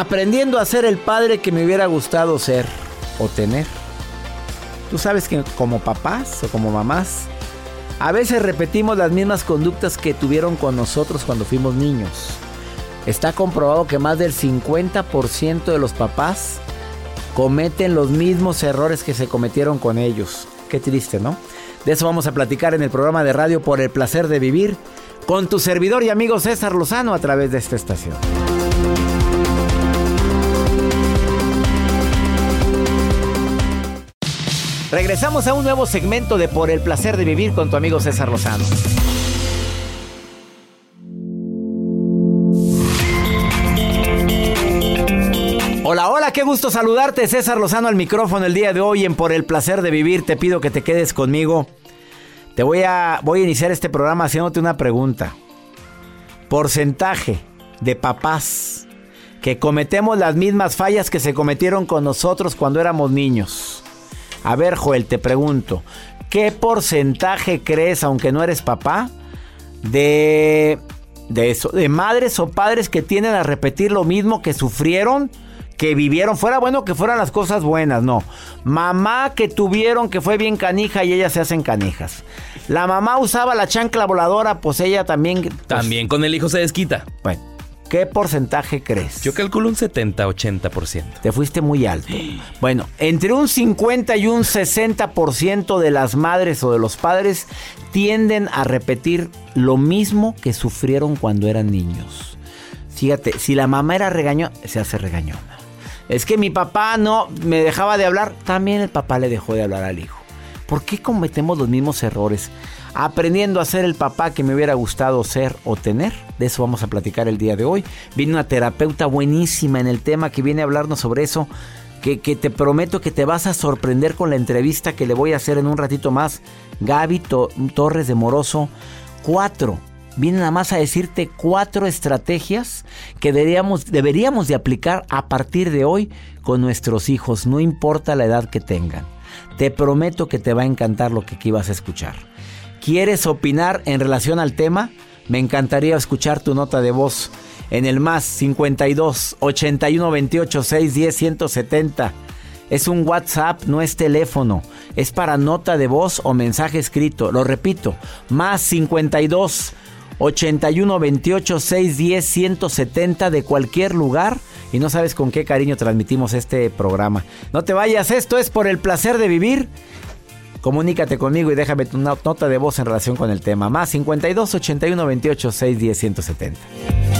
Aprendiendo a ser el padre que me hubiera gustado ser o tener. Tú sabes que como papás o como mamás, a veces repetimos las mismas conductas que tuvieron con nosotros cuando fuimos niños. Está comprobado que más del 50% de los papás cometen los mismos errores que se cometieron con ellos. Qué triste, ¿no? De eso vamos a platicar en el programa de radio Por el placer de vivir con tu servidor y amigo César Lozano a través de esta estación. Regresamos a un nuevo segmento de Por el placer de vivir con tu amigo César Lozano. Hola, hola, qué gusto saludarte, César Lozano al micrófono el día de hoy en Por el placer de vivir. Te pido que te quedes conmigo. Te voy a voy a iniciar este programa haciéndote una pregunta. Porcentaje de papás que cometemos las mismas fallas que se cometieron con nosotros cuando éramos niños. A ver, Joel, te pregunto, ¿qué porcentaje crees, aunque no eres papá, de, de eso, de madres o padres que tienden a repetir lo mismo que sufrieron? que vivieron, fuera bueno que fueran las cosas buenas, no. Mamá que tuvieron que fue bien canija y ellas se hacen canijas. La mamá usaba la chancla voladora, pues ella también... pues, También con el hijo se desquita. bueno, ¿qué porcentaje crees? Yo calculo un 70-80%. Te fuiste muy alto. Bueno, entre un 50 y un 60% de las madres o de los padres tienden a repetir lo mismo que sufrieron cuando eran niños. Fíjate, si la mamá era regañona, se hace regañona. Es que mi papá no me dejaba de hablar, también el papá le dejó de hablar al hijo. ¿Por qué cometemos los mismos errores? Aprendiendo a ser el papá que me hubiera gustado ser o tener. De eso vamos a platicar el día de hoy. Viene una terapeuta buenísima en el tema que viene a hablarnos sobre eso. Que, te prometo que te vas a sorprender con la entrevista que le voy a hacer en un ratito más. Gaby To- Torres de Moroso. Cuatro. Viene nada más a decirte cuatro estrategias que deberíamos, deberíamos de aplicar a partir de hoy con nuestros hijos, no importa la edad que tengan. Te prometo que te va a encantar lo que aquí vas a escuchar. ¿Quieres opinar en relación al tema? Me encantaría escuchar tu nota de voz en el más 52 81 28 610 170. Es un WhatsApp, no es teléfono. Es para nota de voz o mensaje escrito. Lo repito, más 52 81 28 610 170 de cualquier lugar. Y no sabes con qué cariño transmitimos este programa. No te vayas, esto es por el placer de vivir. Comunícate conmigo y déjame tu no- nota de voz en relación con el tema. Más 52 81 28 610 170.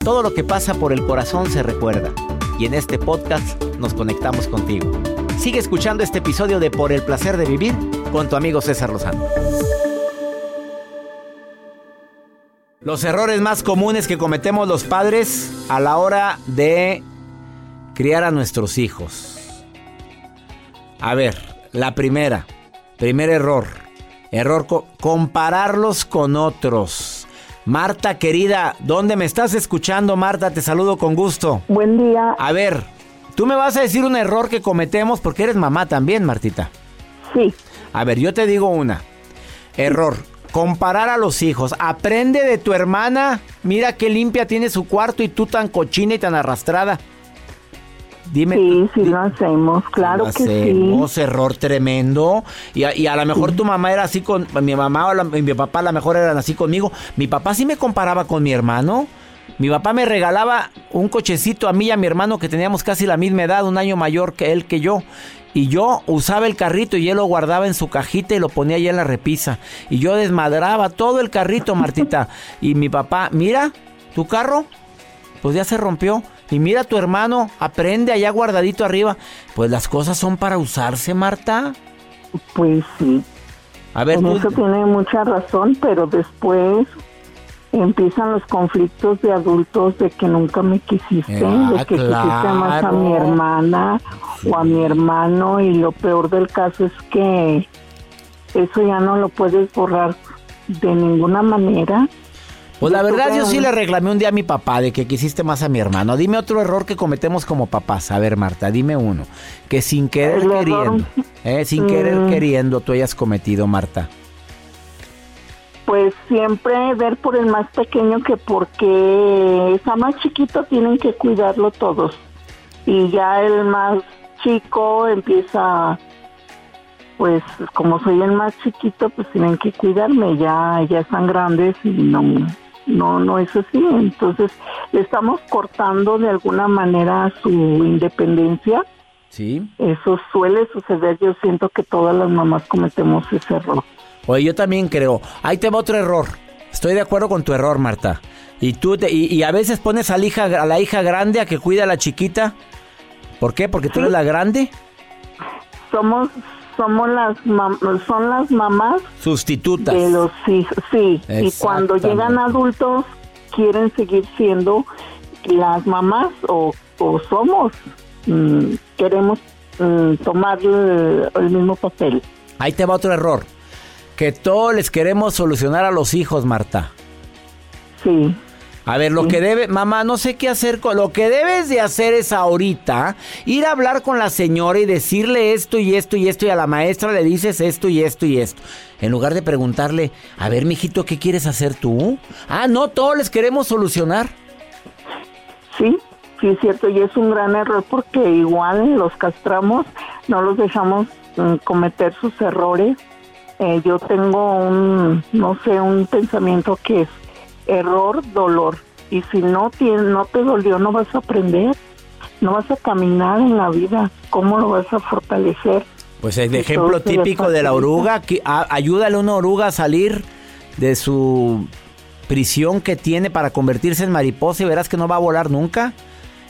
Todo lo que pasa por el corazón se recuerda. Y en este podcast nos conectamos contigo. Sigue escuchando este episodio de Por el placer de vivir con tu amigo César Lozano. Los errores más comunes que cometemos los padres a la hora de criar a nuestros hijos. A ver, la primera, primer error. Error co- compararlos con otros. Marta querida, ¿dónde me estás escuchando, Marta? Te saludo con gusto. Buen día. A ver, tú me vas a decir un error que cometemos porque eres mamá también, Martita. Sí, A ver, yo te digo una. Error. Comparar a los hijos. Aprende de tu hermana. Mira qué limpia tiene su cuarto y tú tan cochina y tan arrastrada. Dime. sí, sí di- lo hacemos, claro lo que hacemos, error tremendo. Y a, y a lo mejor tu mamá era así con. Mi mamá o la- mi papá a lo mejor eran así conmigo. Mi papá sí me comparaba con mi hermano. Mi papá me regalaba un cochecito a mí y a mi hermano que teníamos casi la misma edad, un año mayor que él que yo. Y yo usaba el carrito y él lo guardaba en su cajita y lo ponía allá en la repisa. Y yo desmadraba todo el carrito, Martita. y mi papá, mira, tu carro, pues ya se rompió. Y mira tu hermano, aprende allá guardadito arriba. Pues las cosas son para usarse, Marta. Pues sí, A ver, en tú- eso tiene mucha razón, pero después empiezan los conflictos de adultos de que nunca me quisiste, Ah, de que quisiste más a mi hermana o a mi hermano y lo peor del caso es que eso ya no lo puedes borrar de ninguna manera. Pues la verdad yo sí le reclamé un día a mi papá de que quisiste más a mi hermano. Dime otro error que cometemos como papás. A ver, Marta, dime uno. Que sin querer El queriendo, eh, sin querer Mm. queriendo tú hayas cometido, Marta. Pues siempre ver por el más pequeño que porque está más chiquito tienen que cuidarlo todos. Y ya el más chico empieza, pues como soy el más chiquito, pues tienen que cuidarme. Ya, ya están grandes y no, no, no es así. Entonces le estamos cortando de alguna manera su independencia. Sí. Eso suele suceder. Yo siento que todas las mamás cometemos ese error. Oye, yo también creo. Ahí te va otro error. Estoy de acuerdo con tu error, Marta. Y tú te- y, y a veces pones a la hija a la hija grande a que cuida a la chiquita. ¿Por qué? Porque tú eres la grande. somos somos las son las mamás Sustitutas. de los hijos sí y cuando llegan adultos quieren seguir siendo las mamás o, o somos mm, queremos mm, tomar el, el mismo papel Ahí te va otro error. Que todos les queremos solucionar a los hijos, Marta. sí A ver, lo que debe, mamá, no sé qué hacer con lo que debes de hacer es ahorita ir a hablar con la señora y decirle esto y esto y esto y a la maestra le dices esto y esto y esto. En lugar de preguntarle, a ver, mijito, ¿qué quieres hacer tú? Ah, no, todos les queremos solucionar. sí sí es cierto y es un gran error porque igual los castramos no los dejamos mm, cometer sus errores Eh, yo tengo un no sé un pensamiento que es error, dolor. Y si no, no te dolió, no vas a aprender, no vas a caminar en la vida. ¿Cómo lo vas a fortalecer? Pues el ejemplo típico de la oruga, que, a- ayúdale a una oruga a salir de su prisión que tiene para convertirse en mariposa y verás que no va a volar nunca.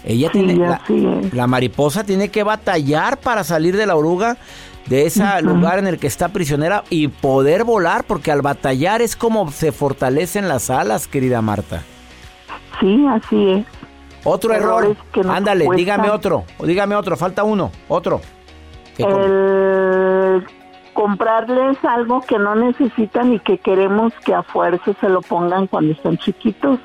Ella Sí, tiene, la, la mariposa tiene que batallar para salir de la oruga, de ese lugar en el que está prisionera y poder volar, porque al batallar es como se fortalecen las alas, querida Marta. Sí, así es. Otro Errores error. Ándale, dígame otro. Dígame otro. Falta uno. Otro. ¿Qué com- El comprarles algo que no necesitan y que queremos que a fuerza se lo pongan cuando están chiquitos.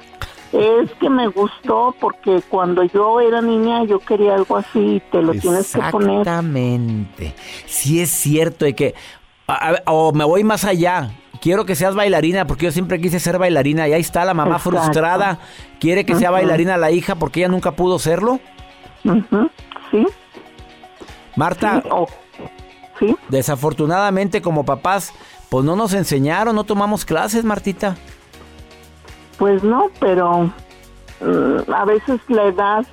Es que me gustó porque cuando yo era niña yo quería algo así y te lo tienes que poner. Exactamente. Sí es cierto de que a- a- o me voy más allá. Quiero que seas bailarina porque yo siempre quise ser bailarina y ahí está la mamá Exacto. frustrada. Quiere que sea bailarina la hija porque ella nunca pudo serlo. Ujú, Sí, Marta, sí, sí. desafortunadamente como papás, pues no nos enseñaron, no tomamos clases, Martita. Pues no, pero mm, a veces la edad,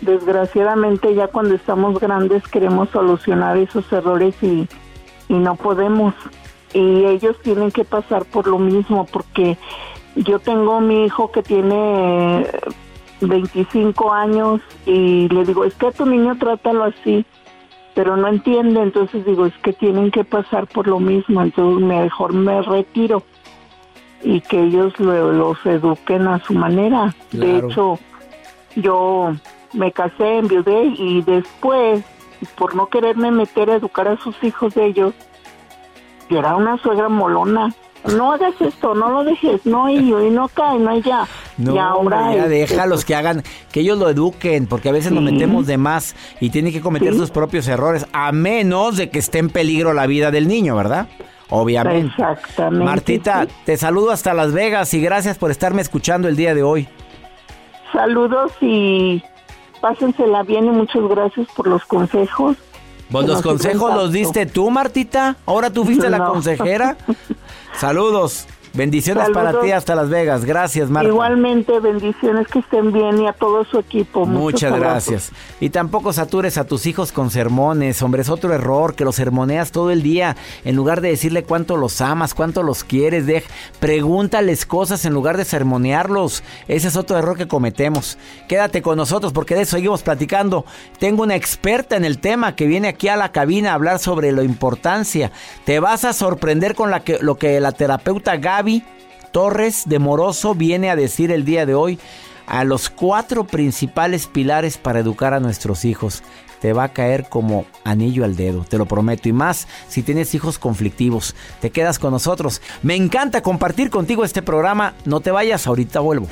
desgraciadamente ya cuando estamos grandes queremos solucionar esos errores y, y no podemos. Y ellos tienen que pasar por lo mismo porque yo tengo mi hijo que tiene 25 años y le digo, es que a tu niño trátalo así, pero no entiende, entonces digo, es que tienen que pasar por lo mismo, entonces mejor me retiro y que ellos lo- los eduquen a su manera. De hecho, yo me casé, enviudé y después, por no quererme meter a educar a sus hijos de ellos, yo era una suegra molona. No hagas esto, no lo dejes, no y, y no cae, no ya. No, y ahora ya este, déjalos que hagan, que ellos lo eduquen, porque a veces nos Sí. metemos de más y tienen que cometer Sí. sus propios errores, a menos de que esté en peligro la vida del niño, ¿verdad? Obviamente. Exactamente. Martita, sí. te saludo hasta Las Vegas y gracias por estarme escuchando el día de hoy. Saludos y pásensela bien y muchas gracias por los consejos. Pues Que los consejos los diste tú, Martita. Ahora tú fuiste la consejera. Saludos. Bendiciones para ti hasta Las Vegas. Gracias, Marta. Igualmente, bendiciones que estén bien y a todo su equipo. Muchas gracias. Y tampoco satures a tus hijos con sermones. Hombre, es otro error que los sermoneas todo el día. En lugar de decirle cuánto los amas, cuánto los quieres, dej- pregúntales cosas en lugar de sermonearlos. Ese es otro error que cometemos. Quédate con nosotros porque de eso seguimos platicando. Tengo una experta en el tema que viene aquí a la cabina a hablar sobre la importancia. Te vas a sorprender con la que, lo que la terapeuta Gaby Torres de Moroso viene a decir el día de hoy a los cuatro principales pilares para educar a nuestros hijos. Te va a caer como anillo al dedo, te lo prometo. Y más si tienes hijos conflictivos. Te quedas con nosotros. Me encanta compartir contigo este programa. No te vayas, ahorita vuelvo.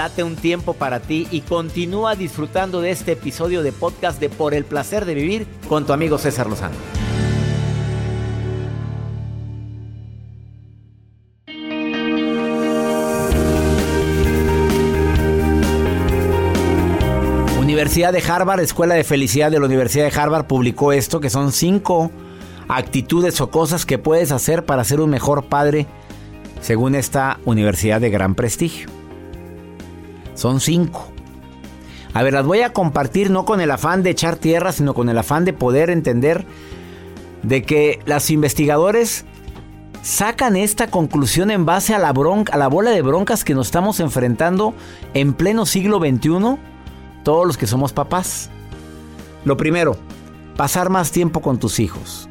Date un tiempo para ti y continúa disfrutando de este episodio de podcast de Por el placer de vivir con tu amigo César Lozano. Universidad de Harvard, Escuela de Felicidad de la Universidad de Harvard publicó esto, que son cinco actitudes o cosas que puedes hacer para ser un mejor padre, según esta universidad de gran prestigio. Son cinco. A ver, las voy a compartir no con el afán de echar tierra, sino con el afán de poder entender de que los investigadores sacan esta conclusión en base a la bronca, a la bola de broncas que nos estamos enfrentando en pleno siglo XXI, todos los que somos papás. Lo primero, pasar más tiempo con tus hijos.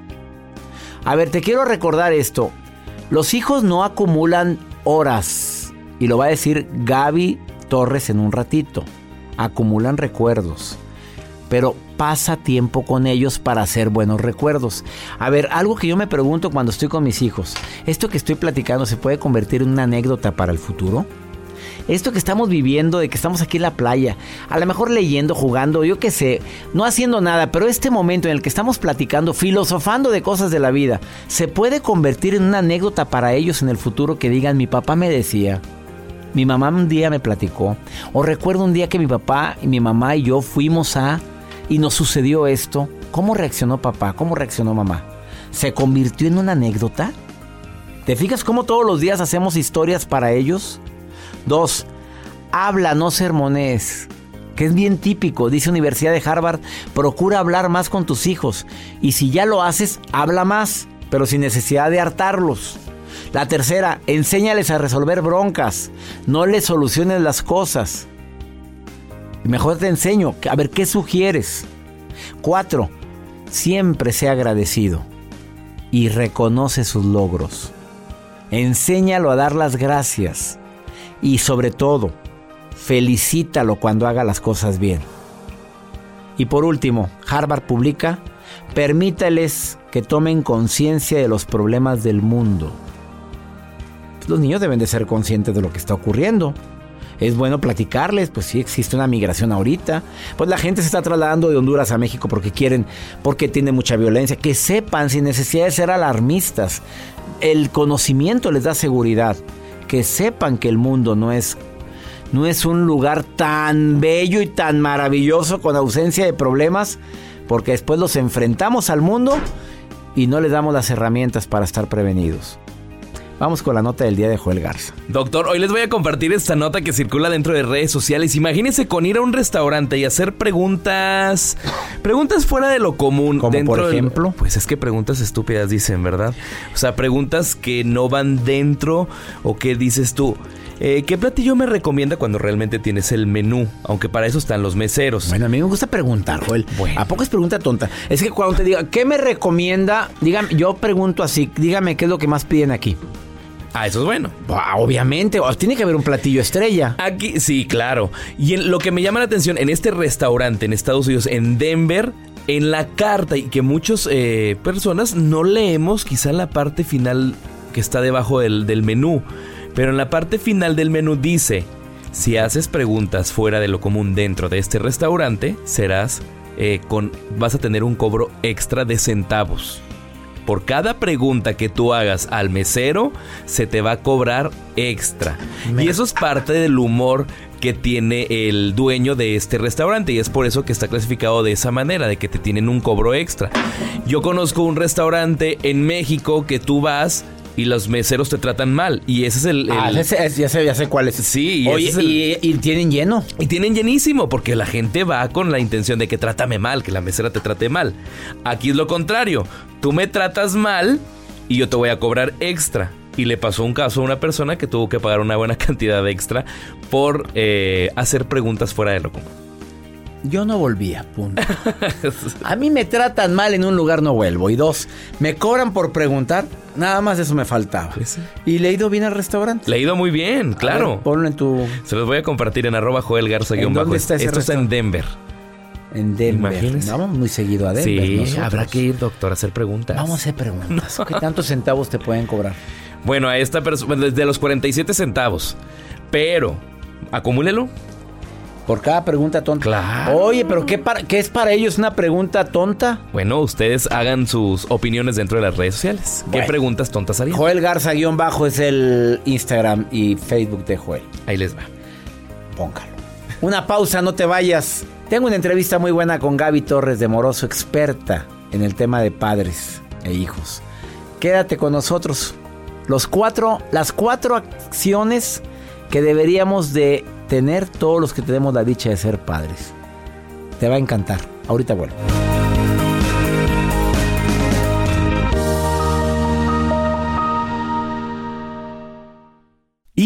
A ver, te quiero recordar esto. Los hijos no acumulan horas. Y lo va a decir Gaby Torres en un ratito. Acumulan recuerdos. Pero pasa tiempo con ellos para hacer buenos recuerdos. A ver, algo que yo me pregunto cuando estoy con mis hijos. ¿Esto que estoy platicando se puede convertir en una anécdota para el futuro? Esto que estamos viviendo, de que estamos aquí en la playa, a lo mejor leyendo, jugando, yo qué sé, no haciendo nada, pero este momento en el que estamos platicando, filosofando de cosas de la vida, se puede convertir en una anécdota para ellos en el futuro que digan, mi papá me decía, mi mamá un día me platicó, o recuerdo un día que mi papá y mi mamá y yo fuimos a, y nos sucedió esto, ¿cómo reaccionó papá? ¿Cómo reaccionó mamá? ¿Se convirtió en una anécdota? ¿Te fijas cómo todos los días hacemos historias para ellos? Dos, habla, no sermones. Que es bien típico, dice Universidad de Harvard, procura hablar más con tus hijos. Y si ya lo haces, habla más, pero sin necesidad de hartarlos. La tercera, enséñales a resolver broncas. No les soluciones las cosas. Mejor te enseño, a ver qué sugieres. Cuatro, siempre sea agradecido y reconoce sus logros. Enséñalo a dar las gracias. Y sobre todo, felicítalo cuando haga las cosas bien. Y por último, Harvard publica, permítales que tomen conciencia de los problemas del mundo. Los niños deben de ser conscientes de lo que está ocurriendo. Es bueno platicarles, pues sí existe una migración ahorita. Pues la gente se está trasladando de Honduras a México porque quieren, porque tiene mucha violencia. Que sepan sin necesidad de ser alarmistas. El conocimiento les da seguridad. Que sepan que el mundo no es no es un lugar tan bello y tan maravilloso con ausencia de problemas, porque después los enfrentamos al mundo y no les damos las herramientas para estar prevenidos. Vamos con la nota del día de Joel Garza. Doctor, hoy les voy a compartir esta nota que circula dentro de redes sociales. Imagínense con ir a un restaurante y hacer preguntas. Preguntas fuera de lo común. Como por ejemplo. pues es que preguntas estúpidas dicen, ¿verdad? O sea, preguntas que no van dentro o que dices tú. Eh, ¿Qué platillo me recomienda cuando realmente tienes el menú? Aunque para eso están los meseros. Bueno, a mí me gusta preguntar, Joel. ¿A poco es pregunta tonta? Es que cuando te diga, ¿qué me recomienda? Dígame, yo pregunto así, dígame qué es lo que más piden aquí. Ah, eso es bueno. Obviamente, tiene que haber un platillo estrella. Aquí, sí, claro. Y en, lo que me llama la atención, en este restaurante en Estados Unidos, en Denver, en la carta, y que muchas eh, personas no leemos quizá la parte final que está debajo del, del menú. Pero en la parte final del menú dice, si haces preguntas fuera de lo común dentro de este restaurante, serás eh, con, vas a tener un cobro extra de centavos por cada pregunta que tú hagas al mesero, se te va a cobrar extra. Y eso es parte del humor que tiene el dueño de este restaurante y es por eso que está clasificado de esa manera, de que te tienen un cobro extra. Yo conozco un restaurante en México que tú vas y los meseros te tratan mal. Y ese es el. Ah, ya, sé, ya, sé, cuál es. Sí, y, y, tienen lleno. Y tienen llenísimo, porque la gente va con la intención de que trátame mal, que la mesera te trate mal. Aquí es lo contrario. Tú me tratas mal y yo te voy a cobrar extra. Y le pasó un caso a una persona que tuvo que pagar una buena cantidad de extra por eh, hacer preguntas fuera de lo común. Yo no volvía, punto. A mí me tratan mal en un lugar, no vuelvo. Y dos, me cobran por preguntar. Nada más eso me faltaba. Y le he ido bien al restaurante. Le he ido muy bien, claro. ponlo en tu. Se los voy a compartir en arroba Joel Garza. ¿Dónde está ese Esto está en Denver. En Denver. Vamos muy seguido a Denver. Sí, habrá que ir, doctor, a hacer preguntas. Vamos a hacer preguntas. ¿Qué tantos centavos te pueden cobrar? Bueno, a esta persona, desde los 47 centavos. Pero, acumúlelo por cada pregunta tonta. Claro. Oye, pero qué, ¿qué es para ellos una pregunta tonta? Bueno, ustedes hagan sus opiniones dentro de las redes sociales. ¿Qué preguntas tontas harían? Joel Garza-bajo es el Instagram y Facebook de Joel. Ahí les va. Póngalo. Una pausa, no te vayas. Tengo una entrevista muy buena con Gaby Torres de Moroso, experta en el tema de padres e hijos. Quédate con nosotros. Los cuatro, las cuatro acciones que deberíamos de tener todos los que tenemos la dicha de ser padres. Te va a encantar. Ahorita vuelvo.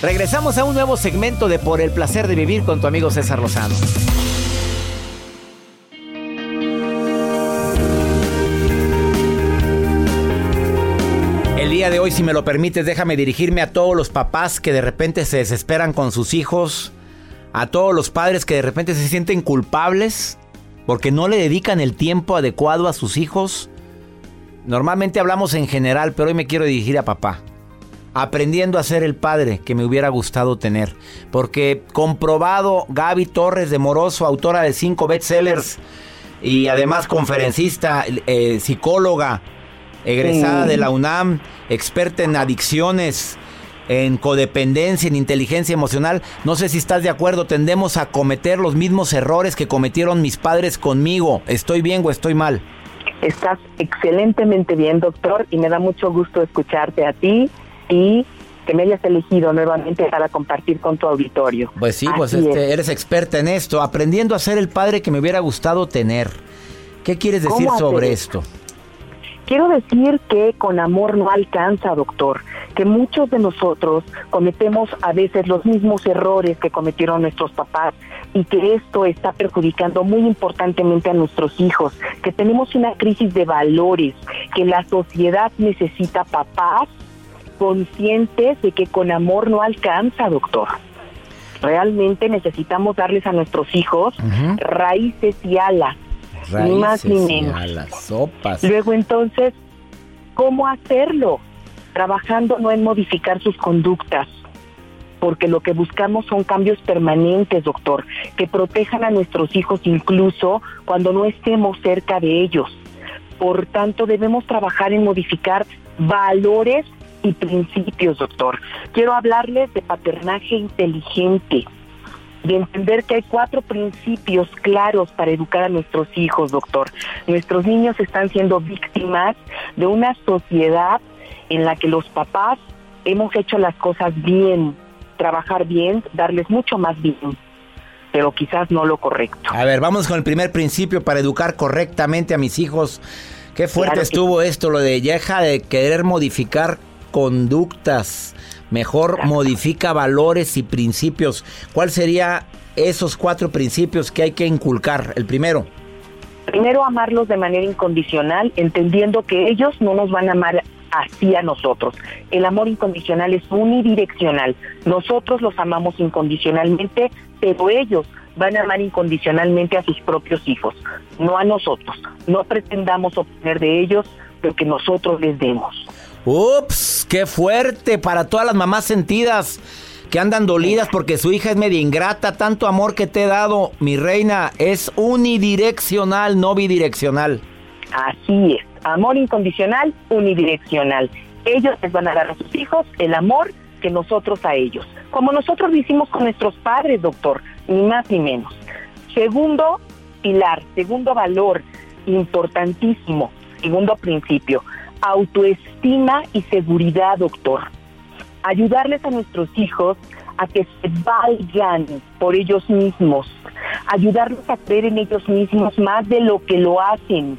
Regresamos a un nuevo segmento de Por el Placer de Vivir con tu amigo César Lozano. El día de hoy, si me lo permites, déjame dirigirme a todos los papás que de repente se desesperan con sus hijos, a todos los padres que de repente se sienten culpables porque no le dedican el tiempo adecuado a sus hijos normalmente hablamos en general, pero hoy me quiero dirigir a papá. Aprendiendo a ser el padre que me hubiera gustado tener. Porque comprobado, Gaby Torres de Moroso, autora de cinco bestsellers y además conferencista, eh, psicóloga, egresada de la UNAM, experta en adicciones, en codependencia, en inteligencia emocional. No sé si estás de acuerdo, tendemos a cometer los mismos errores que cometieron mis padres conmigo. ¿Estoy bien o estoy mal? Estás excelentemente bien, doctor, y me da mucho gusto escucharte a ti y que me hayas elegido nuevamente para compartir con tu auditorio. Pues sí, pues este, eres experta en esto, aprendiendo a ser el padre que me hubiera gustado tener. ¿Qué quieres decir sobre esto? Quiero decir que con amor no alcanza, doctor, que muchos de nosotros cometemos a veces los mismos errores que cometieron nuestros papás y que esto está perjudicando muy importantemente a nuestros hijos, que tenemos una crisis de valores, que la sociedad necesita papás conscientes de que con amor no alcanza, doctor. Realmente necesitamos darles a nuestros hijos raíces y alas, ni más ni menos. alas, sopas. Luego entonces, ¿cómo hacerlo? Trabajando no en modificar sus conductas, porque lo que buscamos son cambios permanentes, doctor, que protejan a nuestros hijos incluso cuando no estemos cerca de ellos. Por tanto, debemos trabajar en modificar valores y principios, doctor. Quiero hablarles de paternaje inteligente, de entender que hay cuatro principios claros para educar a nuestros hijos, doctor. Nuestros niños están siendo víctimas de una sociedad en la que los papás hemos hecho las cosas bien, trabajar bien, darles mucho más bien pero quizás no lo correcto. A ver, vamos con el primer principio para educar correctamente a mis hijos. Qué fuerte estuvo esto, lo de deja de querer modificar conductas, mejor modifica valores y principios. ¿Cuál sería esos cuatro principios que hay que inculcar? El primero. Primero, amarlos de manera incondicional, entendiendo que ellos no nos van a amar así a nosotros. El amor incondicional es unidireccional. Nosotros los amamos incondicionalmente, pero ellos van a amar incondicionalmente a sus propios hijos, no a nosotros. No pretendamos obtener de ellos lo que nosotros les demos. Ups, qué fuerte para todas las mamás sentidas que andan dolidas porque su hija es media ingrata. Tanto amor que te he dado, mi reina, es unidireccional, no bidireccional. Así es, amor incondicional, unidireccional. Ellos les van a dar a sus hijos el amor que nosotros a ellos. Como nosotros lo hicimos con nuestros padres, doctor, ni más ni menos. Segundo pilar, segundo valor importantísimo, segundo principio, autoestima y seguridad, doctor. Ayudarles a nuestros hijos a que se valgan por ellos mismos, ayudarlos a creer en ellos mismos más de lo que lo hacen,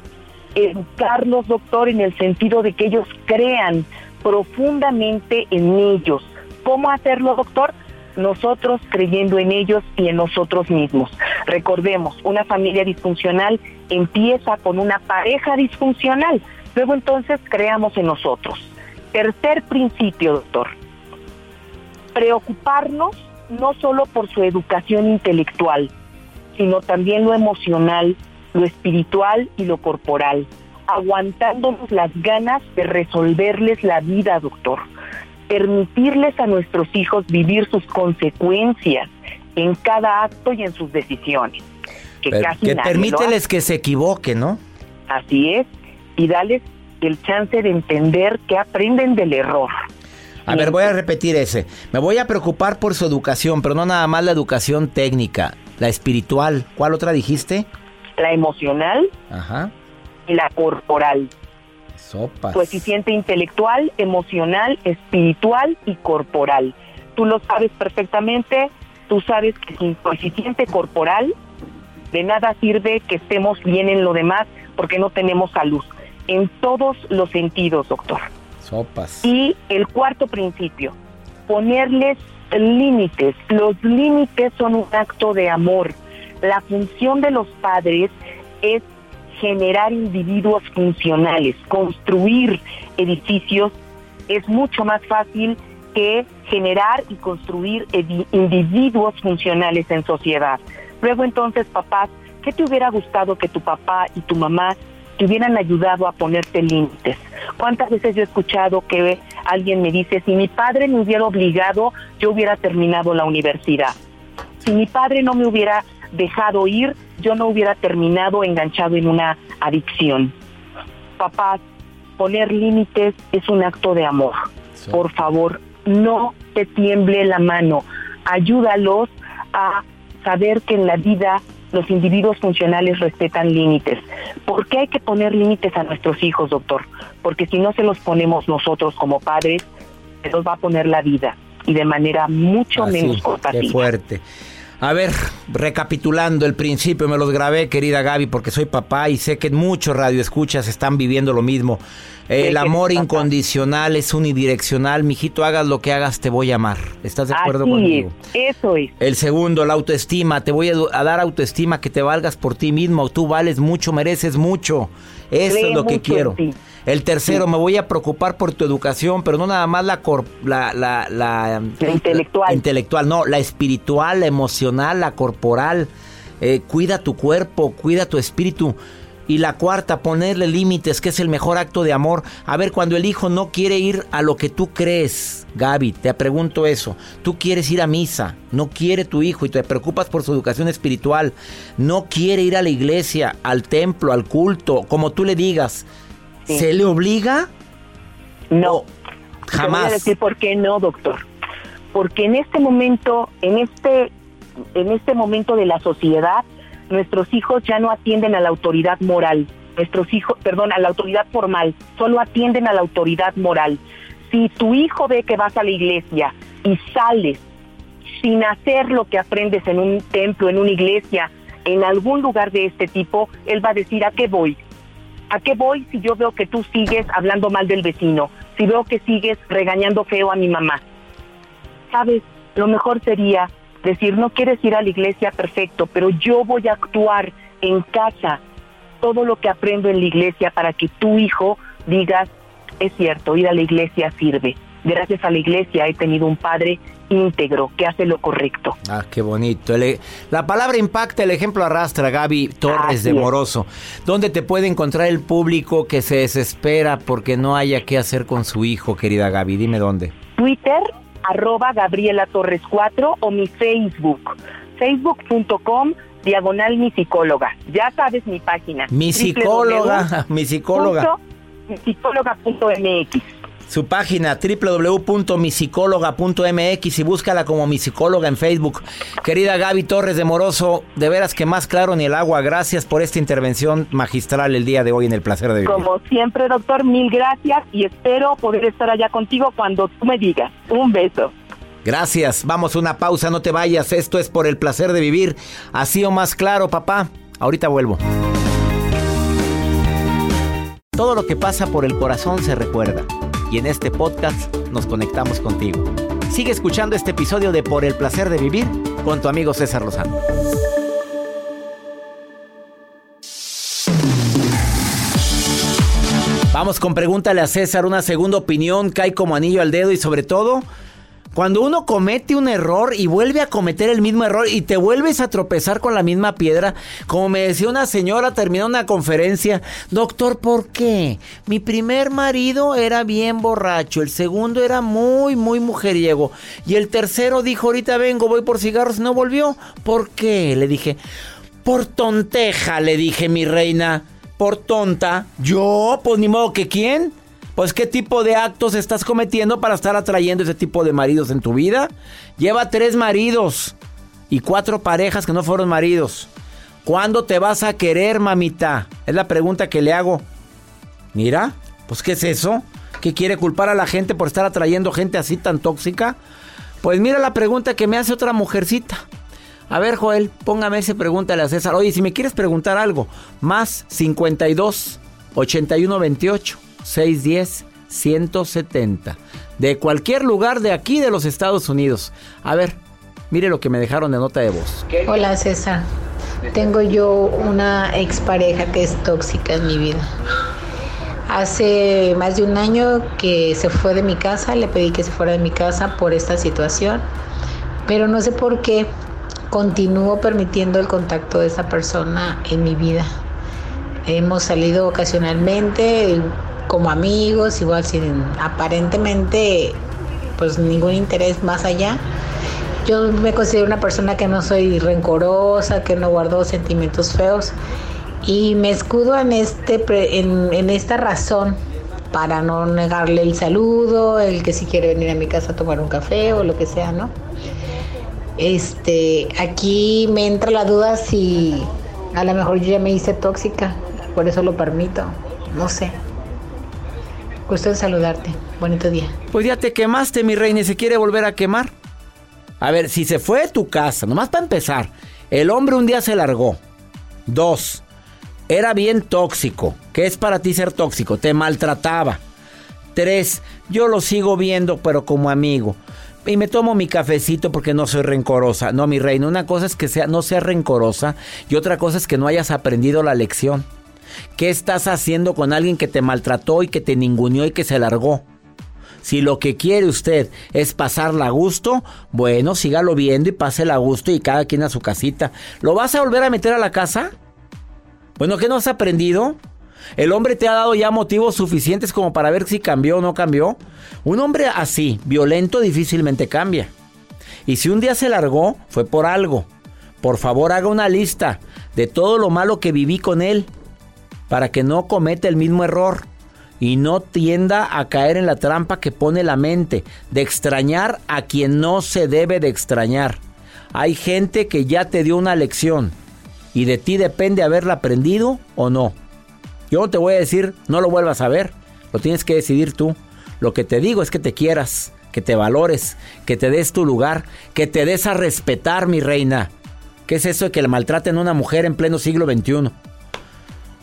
educarlos, doctor, en el sentido de que ellos crean profundamente en ellos. ¿Cómo hacerlo, doctor? Nosotros creyendo en ellos y en nosotros mismos. Recordemos, una familia disfuncional empieza con una pareja disfuncional. Luego entonces creamos en nosotros. Tercer principio, doctor. Preocuparnos no solo por su educación intelectual, sino también lo emocional, lo espiritual y lo corporal, aguantándonos las ganas de resolverles la vida, doctor. Permitirles a nuestros hijos vivir sus consecuencias en cada acto y en sus decisiones. Que, casi permíteles que se equivoquen, ¿no? Así es y darles el chance de entender que aprenden del error. A ver, voy a repetir ese. Me voy a preocupar por su educación, pero no nada más la educación técnica, la espiritual. ¿Cuál otra dijiste? La emocional Ajá. y la corporal. Sopas. Coeficiente intelectual, emocional, espiritual y corporal. Tú lo sabes perfectamente. Tú sabes que sin coeficiente corporal de nada sirve que estemos bien en lo demás porque no tenemos salud en todos los sentidos, doctor. Sopas. Y el cuarto principio, ponerles límites. Los límites son un acto de amor. La función de los padres es generar individuos funcionales, construir edificios es mucho más fácil que generar y construir individuos funcionales en sociedad. Luego entonces, papás, ¿qué te hubiera gustado que tu papá y tu mamá te hubieran ayudado a ponerte límites. ¿Cuántas veces yo he escuchado que alguien me dice, si mi padre me hubiera obligado, yo hubiera terminado la universidad? Si mi padre no me hubiera dejado ir, yo no hubiera terminado enganchado en una adicción. Papás, poner límites es un acto de amor. Por favor, no te tiemble la mano. Ayúdalos a saber que en la vida los individuos funcionales respetan límites. ¿Por qué hay que poner límites a nuestros hijos, doctor? Porque si no se los ponemos nosotros como padres, se los va a poner la vida y de manera mucho menos compasiva. Qué fuerte. A ver, recapitulando el principio, me los grabé, querida Gaby, porque soy papá y sé que muchos radioescuchas están viviendo lo mismo. El amor incondicional es unidireccional. Mijito, hagas lo que hagas, te voy a amar. ¿Estás de acuerdo conmigo? eso es. El segundo, la autoestima. Te voy a, dar autoestima, que te valgas por ti mismo. Tú vales mucho, mereces mucho. Eso es lo que quiero. El tercero, me voy a preocupar por tu educación, pero no nada más la, la, la, la, intelectual. intelectual, no, la espiritual, la emocional, la corporal. Eh, cuida tu cuerpo, cuida tu espíritu. Y la cuarta, ponerle límites, que es el mejor acto de amor. A ver, cuando el hijo no quiere ir a lo que tú crees, Gaby, te pregunto eso. Tú quieres ir a misa, no quiere tu hijo y te preocupas por su educación espiritual. No quiere ir a la iglesia, al templo, al culto, como tú le digas. ¿Se le obliga? No. jamás. voy a decir por qué no, doctor. Porque en este momento, en este, en este momento de la sociedad, nuestros hijos ya no atienden a la autoridad moral, nuestros hijos, perdón, a la autoridad formal, solo atienden a la autoridad moral. Si tu hijo ve que vas a la iglesia y sales sin hacer lo que aprendes en un templo, en una iglesia, en algún lugar de este tipo, él va a decir, ¿a qué voy? ¿A qué voy si yo veo que tú sigues hablando mal del vecino? Si veo que sigues regañando feo a mi mamá. ¿Sabes? Lo mejor sería decir, no quieres ir a la iglesia, perfecto, pero yo voy a actuar en casa todo lo que aprendo en la iglesia para que tu hijo digas, es cierto, ir a la iglesia sirve. Gracias a la iglesia he tenido un padre íntegro que hace lo correcto. Ah, qué bonito. la palabra impacta, el ejemplo arrastra, Gaby Torres de Moroso. ¿Dónde te puede encontrar el público que se desespera porque no haya qué hacer con su hijo, querida Gaby? Dime dónde. Twitter, arroba Gabriela Torres 4 o mi Facebook, facebook.com diagonal mi psicóloga. Ya sabes mi página. Mi psicóloga, mi psicóloga. Mi psicóloga.mx. Su página www.misicóloga.mx y búscala como mi psicóloga en Facebook. Querida Gaby Torres de Moroso, de veras que más claro ni el agua. Gracias por esta intervención magistral el día de hoy en el placer de vivir. Como siempre, doctor, mil gracias y espero poder estar allá contigo cuando tú me digas. Un beso. Gracias. Vamos a una pausa, no te vayas. Esto es por el placer de vivir. Así o más claro, papá. Ahorita vuelvo. Todo lo que pasa por el corazón se recuerda y en este podcast nos conectamos contigo. Sigue escuchando este episodio de Por el placer de vivir con tu amigo César Lozano. Vamos con pregúntale a César, una segunda opinión cae como anillo al dedo y sobre todo cuando uno comete un error y vuelve a cometer el mismo error y te vuelves a tropezar con la misma piedra, como me decía una señora terminando una conferencia, doctor, ¿por qué? Mi primer marido era bien borracho, el segundo era muy, muy mujeriego y el tercero dijo, ahorita vengo, voy por cigarros no volvió. ¿Por qué? Le dije, por tonteja, le dije mi reina, por tonta. Yo, pues ni modo que quién. Pues qué tipo de actos estás cometiendo para estar atrayendo ese tipo de maridos en tu vida. Lleva tres maridos y cuatro parejas que no fueron maridos. ¿Cuándo te vas a querer, mamita? Es la pregunta que le hago. Mira, pues ¿qué es eso? ¿Que quiere culpar a la gente por estar atrayendo gente así tan tóxica? Pues mira la pregunta que me hace otra mujercita. A ver, Joel, póngame ese pregúntale a César. Oye, si me quieres preguntar algo, más 52 81 28 610 170. De cualquier lugar de aquí de los Estados Unidos. A ver, mire lo que me dejaron de nota de voz. Hola César. Tengo yo una expareja que es tóxica en mi vida. Hace más de un año que se fue de mi casa, le pedí que se fuera de mi casa por esta situación, pero no sé por qué continúo permitiendo el contacto de esa persona en mi vida. Hemos salido ocasionalmente como amigos, igual sin aparentemente pues ningún interés más allá. Yo me considero una persona que no soy rencorosa, que no guardo sentimientos feos y me escudo en, este, en, en esta razón para no negarle el saludo, el que si quiere venir a mi casa a tomar un café o lo que sea, ¿no? Este, aquí me entra la duda si a lo mejor yo ya me hice tóxica, por eso lo permito, no sé. Gusto saludarte, bonito día. Pues ya te quemaste, mi reina, y se quiere volver a quemar. A ver, si se fue de tu casa, nomás para empezar, el hombre un día se largó. Dos, era bien tóxico. ¿Qué es para ti ser tóxico? Te maltrataba. Tres, yo lo sigo viendo, pero como amigo. Y me tomo mi cafecito porque no soy rencorosa. No, mi reina, una cosa es que sea, no sea rencorosa y otra cosa es que no hayas aprendido la lección. ¿Qué estás haciendo con alguien que te maltrató y que te ninguneó y que se largó? Si lo que quiere usted es pasarla a gusto, bueno, sígalo viendo y pásela a gusto y cada quien a su casita. ¿Lo vas a volver a meter a la casa? Bueno, ¿qué no has aprendido? El hombre te ha dado ya motivos suficientes como para ver si cambió o no cambió. Un hombre así, violento, difícilmente cambia. Y si un día se largó, fue por algo. Por favor, haga una lista de todo lo malo que viví con él para que no cometa el mismo error y no tienda a caer en la trampa que pone la mente de extrañar a quien no se debe de extrañar. Hay gente que ya te dio una lección y de ti depende haberla aprendido o no. Yo te voy a decir no lo vuelvas a ver, lo tienes que decidir tú. Lo que te digo es que te quieras, que te valores, que te des tu lugar, que te des a respetar, mi reina. ¿Qué es eso de que le maltraten a una mujer en pleno siglo XXI?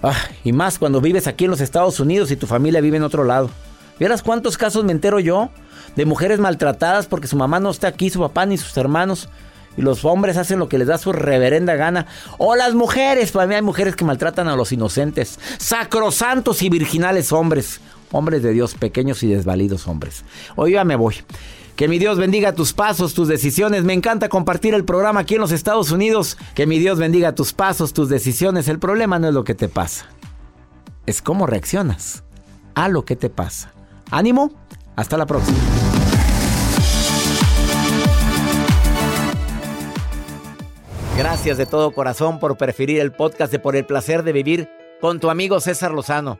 Ah, y más cuando vives aquí en los Estados Unidos y tu familia vive en otro lado. ¿Vieras cuántos casos me entero yo de mujeres maltratadas porque su mamá no está aquí, su papá ni sus hermanos? y los hombres hacen lo que les da su reverenda gana. O las mujeres, para mí hay mujeres que maltratan a los inocentes. Sacrosantos y virginales hombres. Hombres de Dios, pequeños y desvalidos hombres. Hoy ya me voy. Que mi Dios bendiga tus pasos, tus decisiones. Me encanta compartir el programa aquí en los Estados Unidos. Que mi Dios bendiga tus pasos, tus decisiones. El problema no es lo que te pasa. Es cómo reaccionas a lo que te pasa. Ánimo. Hasta la próxima. Gracias de todo corazón por preferir el podcast de Por el placer de vivir con tu amigo César Lozano.